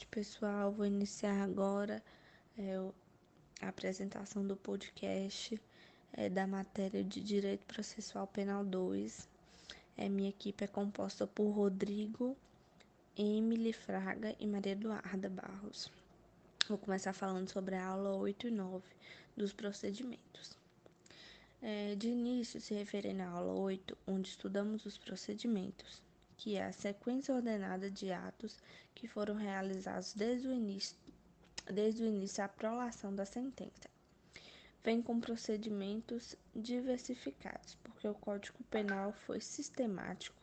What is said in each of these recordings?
noite, pessoal. Vou iniciar agora é, a apresentação do podcast é, da matéria de Direito Processual Penal 2. É, minha equipe é composta por Rodrigo, Emily Fraga e Maria Eduarda Barros. Vou começar falando sobre a aula 8 e 9 dos procedimentos. É, de início, se referindo à aula 8, onde estudamos os procedimentos que é a sequência ordenada de atos que foram realizados desde o início, desde o início à prolação da sentença. Vem com procedimentos diversificados, porque o Código Penal foi sistemático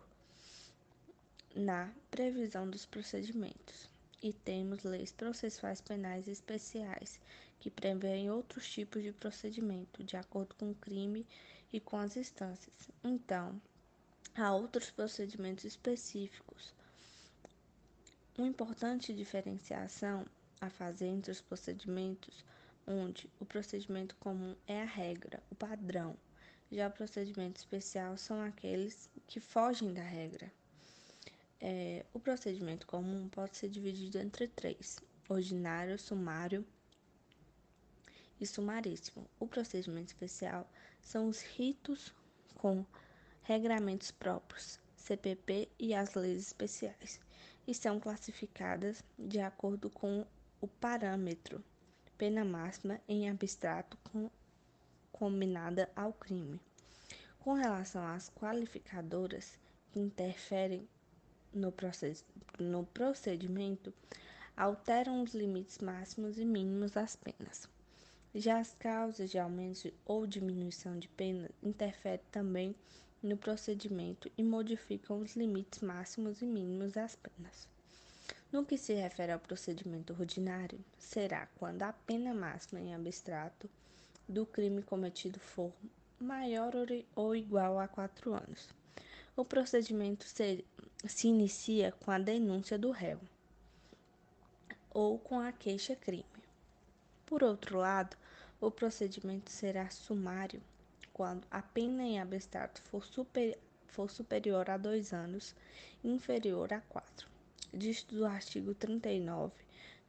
na previsão dos procedimentos. E temos leis processuais penais especiais, que prevêem outros tipos de procedimento, de acordo com o crime e com as instâncias. Então, Há outros procedimentos específicos. Uma importante diferenciação a fazer entre os procedimentos, onde o procedimento comum é a regra, o padrão, já o procedimento especial são aqueles que fogem da regra. É, o procedimento comum pode ser dividido entre três: ordinário, sumário e sumaríssimo. O procedimento especial são os ritos com regramentos próprios, CPP e as leis especiais, e são classificadas de acordo com o parâmetro pena máxima em abstrato com, combinada ao crime. Com relação às qualificadoras que interferem no, process, no procedimento, alteram os limites máximos e mínimos das penas. Já as causas de aumento ou diminuição de pena interferem também no procedimento e modificam os limites máximos e mínimos das penas. No que se refere ao procedimento ordinário, será quando a pena máxima em abstrato do crime cometido for maior ou igual a quatro anos. O procedimento se, se inicia com a denúncia do réu ou com a queixa-crime. Por outro lado, o procedimento será sumário quando a pena em abstrato for, super, for superior a dois anos inferior a quatro. Diz do artigo 39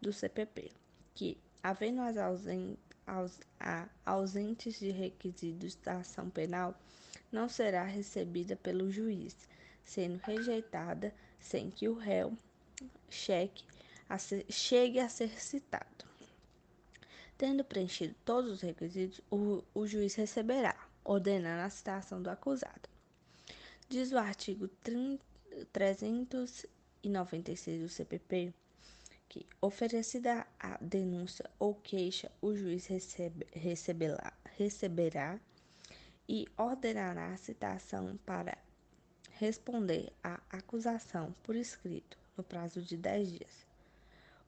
do CPP que, havendo as ausentes de requisitos da ação penal, não será recebida pelo juiz, sendo rejeitada sem que o réu cheque a ser, chegue a ser citado. Tendo preenchido todos os requisitos, o, o juiz receberá ordenando a citação do acusado. Diz o artigo 396 do CPP que, oferecida a denúncia ou queixa, o juiz recebe, receberá, receberá e ordenará a citação para responder à acusação por escrito no prazo de 10 dias.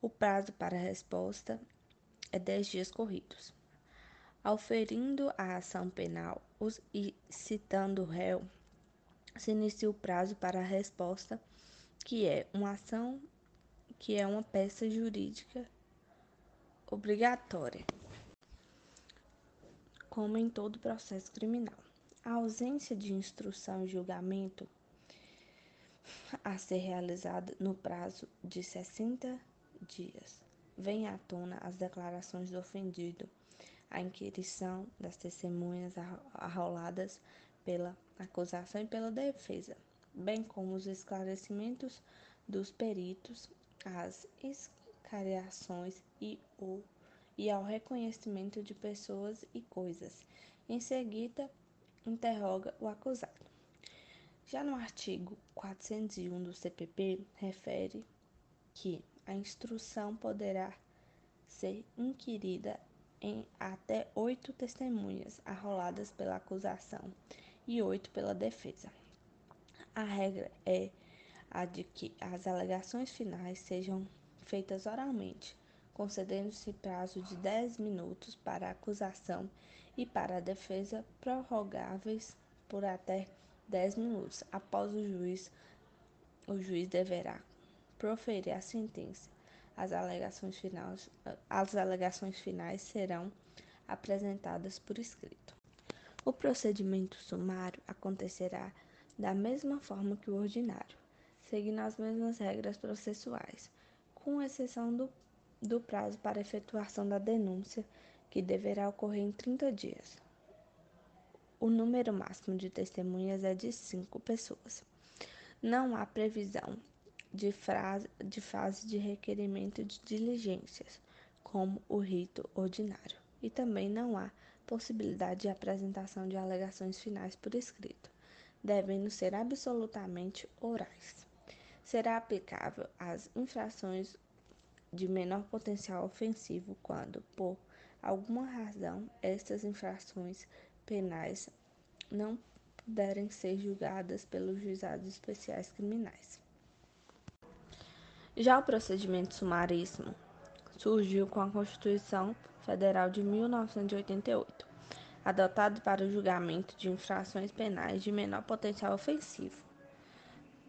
O prazo para resposta é 10 dias corridos. Auferindo a ação penal os, e citando o réu, se inicia o prazo para a resposta, que é uma ação que é uma peça jurídica obrigatória, como em todo processo criminal. A ausência de instrução e julgamento a ser realizada no prazo de 60 dias. Vem à tona as declarações do ofendido a inquirição das testemunhas arroladas pela acusação e pela defesa, bem como os esclarecimentos dos peritos, as escariações e, o, e ao reconhecimento de pessoas e coisas. Em seguida, interroga o acusado. Já no artigo 401 do CPP, refere que a instrução poderá ser inquirida em até oito testemunhas arroladas pela acusação e oito pela defesa. A regra é a de que as alegações finais sejam feitas oralmente, concedendo-se prazo de 10 minutos para a acusação e para a defesa prorrogáveis por até 10 minutos. Após o juiz, o juiz deverá proferir a sentença as alegações finais, as alegações finais serão apresentadas por escrito. O procedimento sumário acontecerá da mesma forma que o ordinário, seguindo as mesmas regras processuais, com exceção do, do prazo para efetuação da denúncia, que deverá ocorrer em 30 dias. O número máximo de testemunhas é de cinco pessoas. Não há previsão de, frase, de fase de requerimento de diligências, como o rito ordinário, e também não há possibilidade de apresentação de alegações finais por escrito, devendo ser absolutamente orais. Será aplicável às infrações de menor potencial ofensivo quando, por alguma razão, estas infrações penais não puderem ser julgadas pelos juizados especiais criminais. Já o procedimento sumaríssimo surgiu com a Constituição Federal de 1988, adotado para o julgamento de infrações penais de menor potencial ofensivo.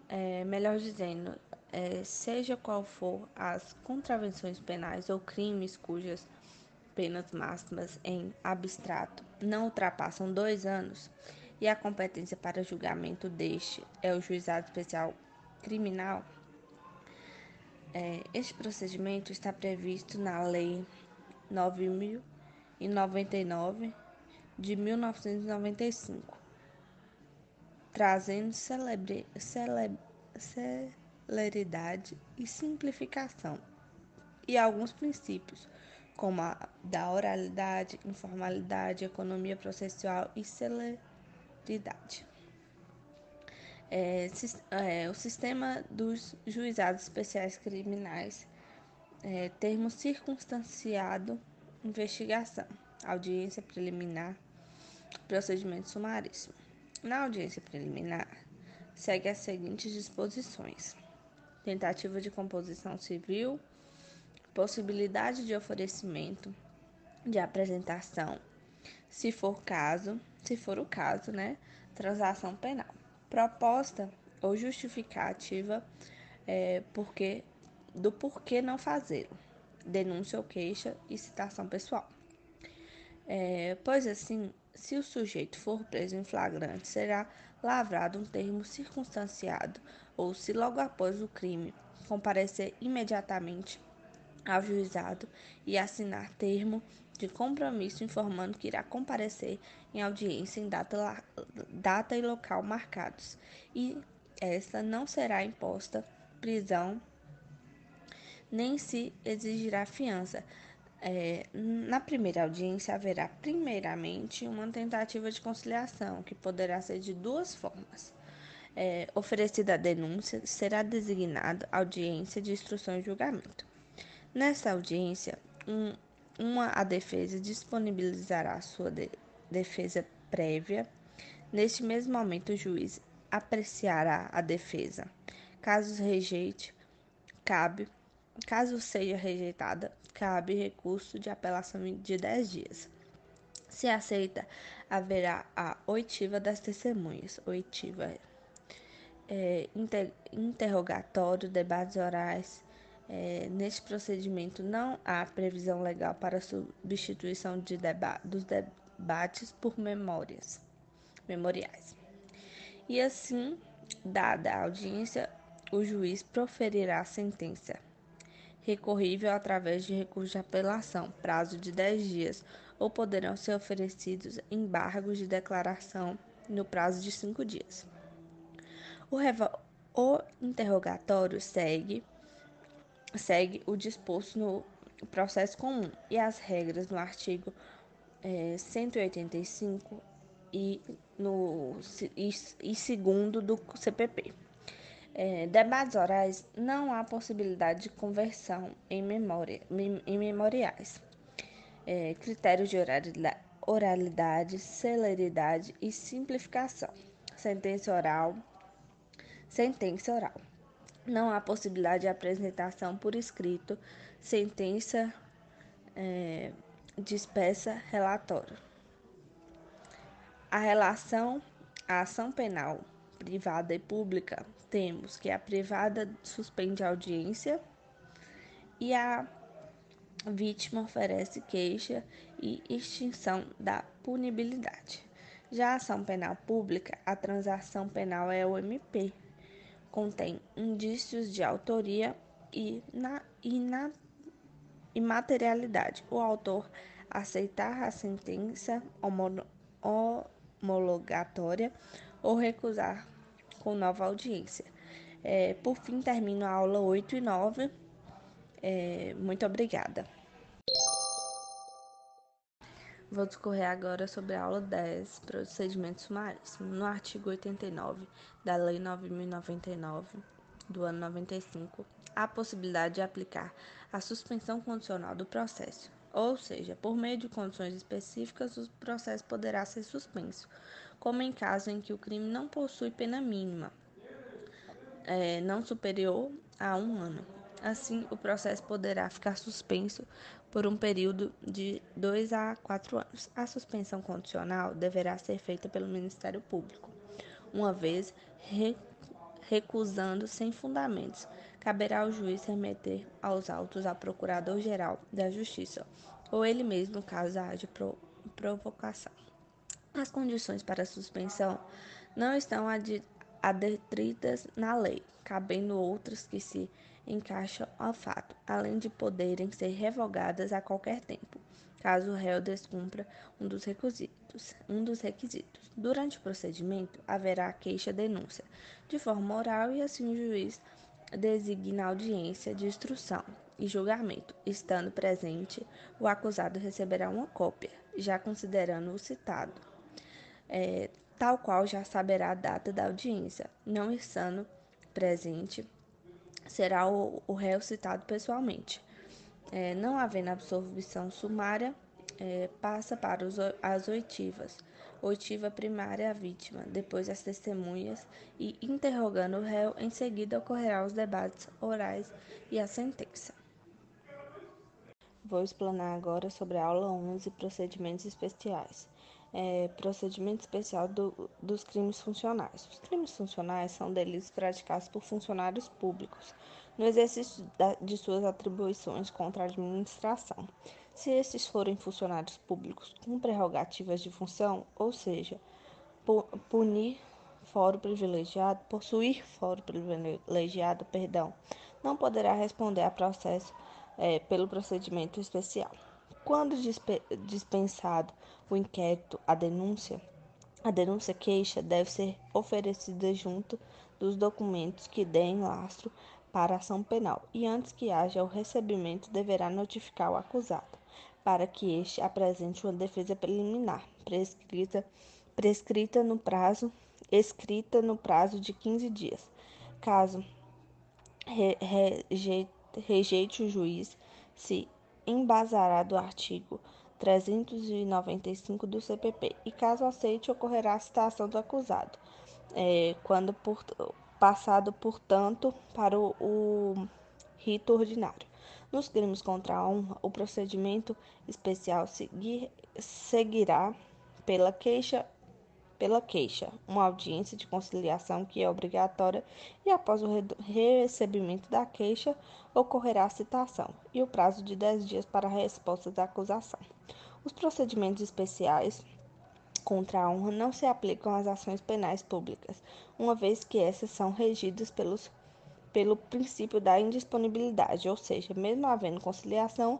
É, melhor dizendo, é, seja qual for as contravenções penais ou crimes cujas penas máximas em abstrato não ultrapassam dois anos e a competência para julgamento deste é o juizado especial criminal, é, este procedimento está previsto na Lei 9.099 de 1995, trazendo celebre, cele, celeridade e simplificação, e alguns princípios, como a da oralidade, informalidade, economia processual e celeridade. É, é, o sistema dos juizados especiais criminais, é, termo circunstanciado, investigação, audiência preliminar, procedimento sumaríssimo. Na audiência preliminar, segue as seguintes disposições: tentativa de composição civil, possibilidade de oferecimento de apresentação, se for caso, se for o caso, né, transação penal proposta ou justificativa é, porque, do porquê não fazê-lo, denúncia ou queixa e citação pessoal. É, pois assim, se o sujeito for preso em flagrante, será lavrado um termo circunstanciado, ou se logo após o crime comparecer imediatamente ao juizado e assinar termo de compromisso informando que irá comparecer em audiência em data, data e local marcados, e esta não será imposta prisão nem se exigirá fiança. É, na primeira audiência haverá primeiramente uma tentativa de conciliação, que poderá ser de duas formas. É, oferecida a denúncia, será designada audiência de instrução e julgamento. Nessa audiência, um uma a defesa disponibilizará sua de defesa prévia. Neste mesmo momento, o juiz apreciará a defesa. Caso rejeite, cabe, caso seja rejeitada, cabe recurso de apelação de 10 dias. Se aceita, haverá a oitiva das testemunhas. Oitiva é, inter, interrogatório, debates orais, é, neste procedimento não há previsão legal para substituição de deba dos debates por memórias, memoriais. E assim, dada a audiência, o juiz proferirá a sentença, recorrível através de recurso de apelação, prazo de 10 dias, ou poderão ser oferecidos embargos de declaração no prazo de 5 dias. O, o interrogatório segue segue o disposto no processo comum e as regras no artigo é, 185 e no e, e segundo do CPP. É, debates orais não há possibilidade de conversão em, memória, em memoriais. É, critérios de oralidade, celeridade e simplificação. Sentença oral. Sentença oral não há possibilidade de apresentação por escrito, sentença, é, dispensa relatório. A relação à ação penal privada e pública, temos que a privada suspende a audiência e a vítima oferece queixa e extinção da punibilidade. Já a ação penal pública, a transação penal é o MP, contém indícios de autoria e na, e na imaterialidade. O autor aceitar a sentença homologatória ou recusar com nova audiência. É, por fim, termino a aula 8 e 9. É, muito obrigada. Vou discorrer agora sobre a aula 10, procedimentos sumaríssimos. No artigo 89 da Lei 9099 do ano 95, há a possibilidade de aplicar a suspensão condicional do processo, ou seja, por meio de condições específicas, o processo poderá ser suspenso, como em caso em que o crime não possui pena mínima, é, não superior a um ano. Assim, o processo poderá ficar suspenso por um período de dois a quatro anos. A suspensão condicional deverá ser feita pelo Ministério Público, uma vez recusando sem fundamentos. Caberá ao juiz remeter aos autos ao Procurador-Geral da Justiça, ou ele mesmo, caso haja provocação. As condições para suspensão não estão adetritas na lei, cabendo outras que se encaixam ao fato, além de poderem ser revogadas a qualquer tempo, caso o réu descumpra um dos requisitos. Um dos requisitos. Durante o procedimento, haverá queixa-denúncia de forma oral e assim o juiz designa audiência de instrução e julgamento. Estando presente, o acusado receberá uma cópia, já considerando o citado. É, tal qual já saberá a data da audiência. Não estando presente, será o, o réu citado pessoalmente. É, não havendo absolvição sumária, é, passa para os, as oitivas. Oitiva primária a vítima, depois as testemunhas e, interrogando o réu, em seguida ocorrerá os debates orais e a sentença. Vou explanar agora sobre a aula 11, procedimentos especiais é, procedimento especial do, dos crimes funcionais. Os crimes funcionais são delitos praticados por funcionários públicos no exercício da, de suas atribuições contra a administração. Se estes forem funcionários públicos com prerrogativas de função, ou seja, punir foro privilegiado, possuir foro privilegiado, perdão, não poderá responder a processo é, pelo procedimento especial. Quando dispensado o inquérito, a denúncia, a denúncia queixa deve ser oferecida junto dos documentos que deem lastro para ação penal e antes que haja o recebimento deverá notificar o acusado para que este apresente uma defesa preliminar prescrita prescrita no prazo escrita no prazo de 15 dias. Caso re, rejeite, rejeite o juiz se embasará do artigo 395 do CPP e, caso aceite, ocorrerá a citação do acusado, é, quando por, passado, portanto, para o, o rito ordinário. Nos crimes contra a honra, o procedimento especial seguir, seguirá pela queixa pela queixa, uma audiência de conciliação que é obrigatória e após o recebimento da queixa ocorrerá a citação e o prazo de 10 dias para a resposta da acusação. Os procedimentos especiais contra a honra não se aplicam às ações penais públicas, uma vez que essas são regidas pelos pelo princípio da indisponibilidade, ou seja, mesmo havendo conciliação,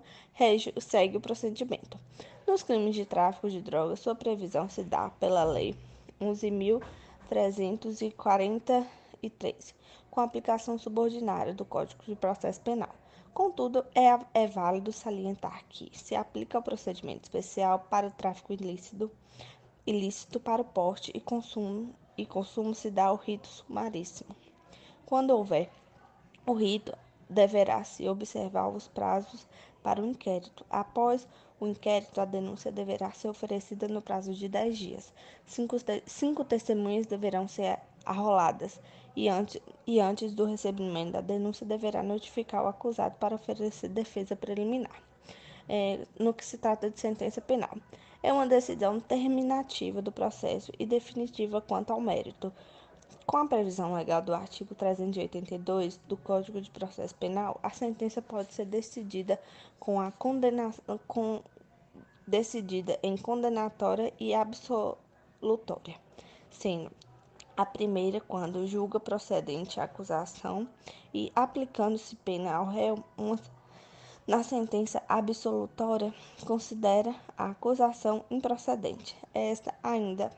segue o procedimento. Nos crimes de tráfico de drogas, sua previsão se dá pela lei 11.343, com aplicação subordinária do Código de Processo Penal. Contudo, é, é válido salientar que se aplica o procedimento especial para o tráfico ilícito, ilícito para o porte e consumo, e consumo se dá o rito sumaríssimo. Quando houver o rito, deverá se observar os prazos para o inquérito. Após o inquérito, a denúncia deverá ser oferecida no prazo de 10 dias. Cinco, cinco testemunhas deverão ser arroladas e antes, e antes do recebimento da denúncia deverá notificar o acusado para oferecer defesa preliminar. É, no que se trata de sentença penal. É uma decisão terminativa do processo e definitiva quanto ao mérito. Com a previsão legal do artigo 382 do Código de Processo Penal, a sentença pode ser decidida com a condenação com, decidida em condenatória e absolutória, sendo A primeira, quando julga procedente a acusação e aplicando-se pena ao réu, uma, na sentença absolutória, considera a acusação improcedente. Esta ainda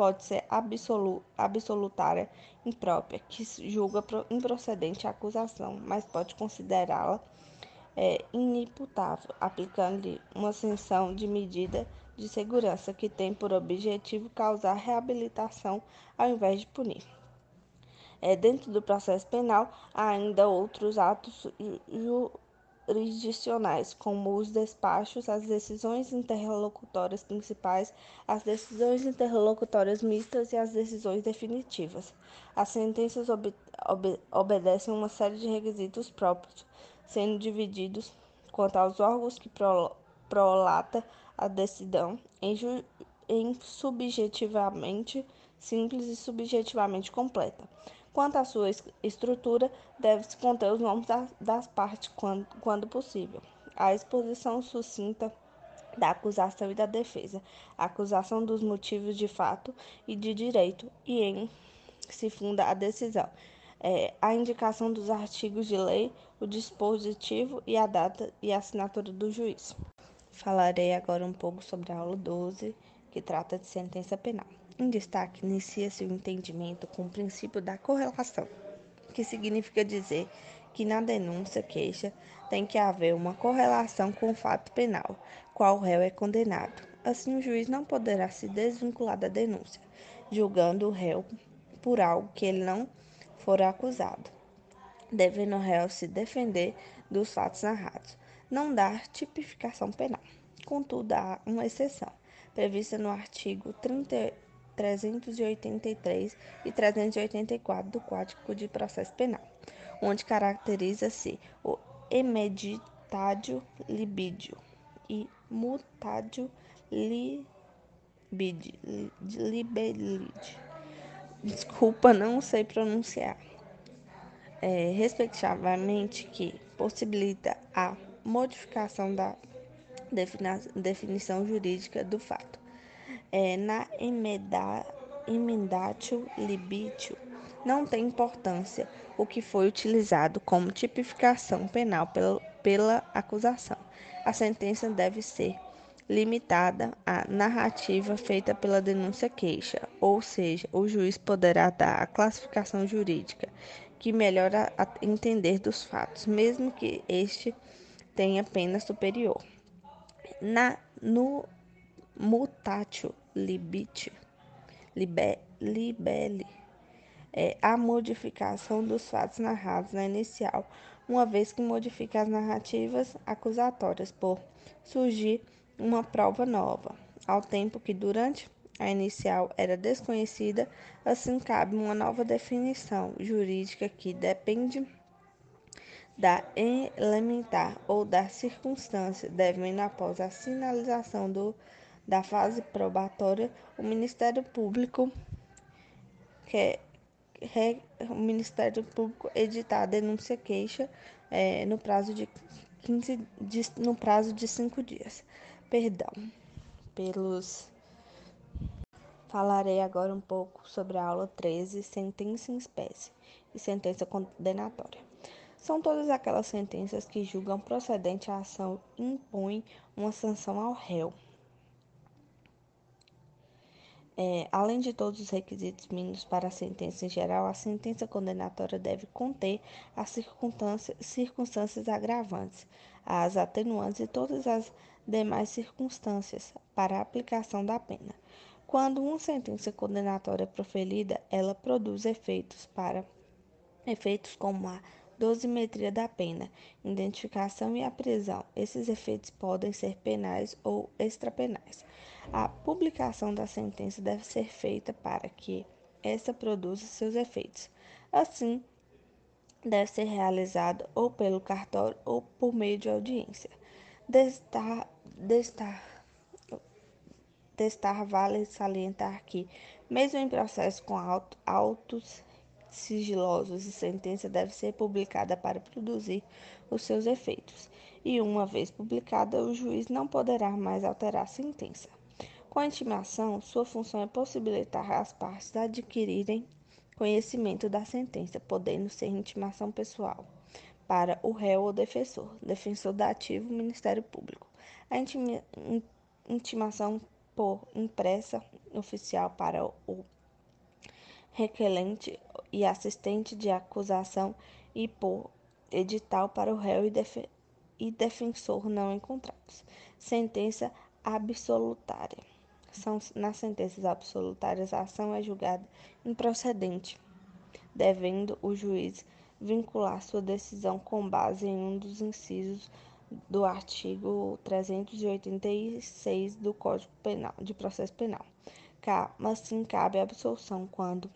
pode ser absolu, absolutária imprópria, que julga improcedente a acusação, mas pode considerá-la é, inimputável, aplicando-lhe uma sanção de medida de segurança que tem por objetivo causar reabilitação ao invés de punir. É, dentro do processo penal, há ainda outros atos jurisdicionais, como os despachos, as decisões interlocutórias principais, as decisões interlocutórias mistas e as decisões definitivas. As sentenças ob ob obedecem uma série de requisitos próprios, sendo divididos quanto aos órgãos que pro prolata a decisão em, em subjetivamente simples e subjetivamente completa. Quanto à sua estrutura, deve-se conter os nomes das partes quando, possível. A exposição sucinta da acusação e da defesa, a acusação dos motivos de fato e de direito e em se funda a decisão. É, a indicação dos artigos de lei, o dispositivo e a data e a assinatura do juiz. Falarei agora um pouco sobre a aula 12, que trata de sentença penal. Em destaque, inicia-se o entendimento com o princípio da correlação, que significa dizer que na denúncia queixa tem que haver uma correlação com o fato penal, qual o réu é condenado. Assim, o juiz não poderá se desvincular da denúncia, julgando o réu por algo que ele não for acusado, devendo o réu se defender dos fatos narrados, não dar tipificação penal. Contudo, há uma exceção, prevista no artigo 30 383 e 384 do Código de Processo Penal, onde caracteriza-se o emeditádio libídio e mutádio libide, libelide. Desculpa, não sei pronunciar. É, respectivamente, que possibilita a modificação da definição jurídica do fato é, na emendatio libitio não tem importância o que foi utilizado como tipificação penal pela, pela acusação. A sentença deve ser limitada à narrativa feita pela denúncia queixa, ou seja, o juiz poderá dar a classificação jurídica que melhora a entender dos fatos, mesmo que este tenha pena superior. Na, no mutatio libite, libe, libele, é a modificação dos fatos narrados na inicial, uma vez que modifica as narrativas acusatórias por surgir uma prova nova, ao tempo que durante a inicial era desconhecida, assim cabe uma nova definição jurídica que depende da elementar ou da circunstância, devendo após a sinalização do da fase probatória, o Ministério Público quer o Ministério Público editar a denúncia queixa é, no prazo de 15 de, no prazo de cinco dias. Perdão pelos Falarei agora um pouco sobre a aula 13, sentença em espécie e sentença condenatória. São todas aquelas sentenças que julgam procedente a ação e impõem uma sanção ao réu. É, além de todos os requisitos mínimos para a sentença em geral, a sentença condenatória deve conter as circunstâncias, circunstâncias agravantes, as atenuantes e todas as demais circunstâncias para a aplicação da pena. Quando uma sentença condenatória é proferida, ela produz efeitos para efeitos como a dosimetria da pena, identificação e a prisão. Esses efeitos podem ser penais ou extrapenais. A publicação da sentença deve ser feita para que esta produza seus efeitos. Assim, deve ser realizada ou pelo cartório ou por meio de audiência. Destar, destar, destar vale salientar que, mesmo em processo com autos sigilosos e sentença deve ser publicada para produzir os seus efeitos, e uma vez publicada, o juiz não poderá mais alterar a sentença. Com a intimação, sua função é possibilitar às partes adquirirem conhecimento da sentença, podendo ser intimação pessoal para o réu ou defensor, defensor da ativo, Ministério Público. A intimação por impressa oficial para o requerente e assistente de acusação e por edital para o réu e, def e defensor não encontrados. Sentença absolutária. São, nas sentenças absolutárias, a ação é julgada improcedente, devendo o juiz vincular sua decisão com base em um dos incisos do artigo 386 do Código Penal de Processo Penal. Mas sim cabe a absolução quando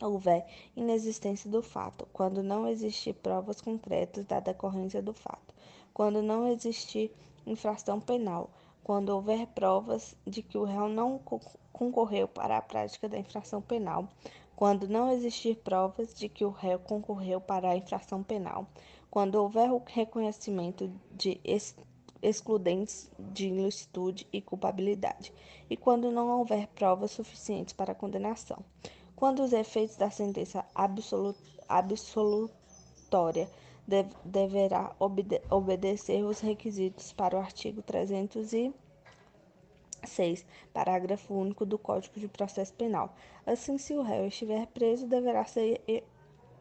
houver inexistência do fato, quando não existir provas concretas da decorrência do fato, quando não existir infração penal, quando houver provas de que o réu não concorreu para a prática da infração penal, quando não existir provas de que o réu concorreu para a infração penal, quando houver o reconhecimento de excludentes de ilicitude e culpabilidade, e quando não houver provas suficientes para a condenação. Quando os efeitos da sentença absolutória deverá obede obedecer os requisitos para o artigo 306, parágrafo único do Código de Processo Penal. Assim, se o réu estiver preso, deverá ser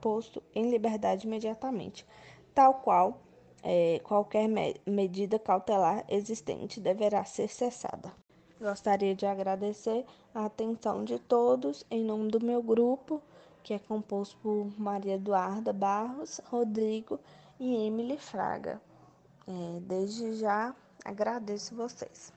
posto em liberdade imediatamente, tal qual é, qualquer me medida cautelar existente deverá ser cessada. Gostaria de agradecer a atenção de todos em nome do meu grupo que é composto por Maria Eduarda Barros, Rodrigo e Emily Fraga. É, desde já agradeço vocês.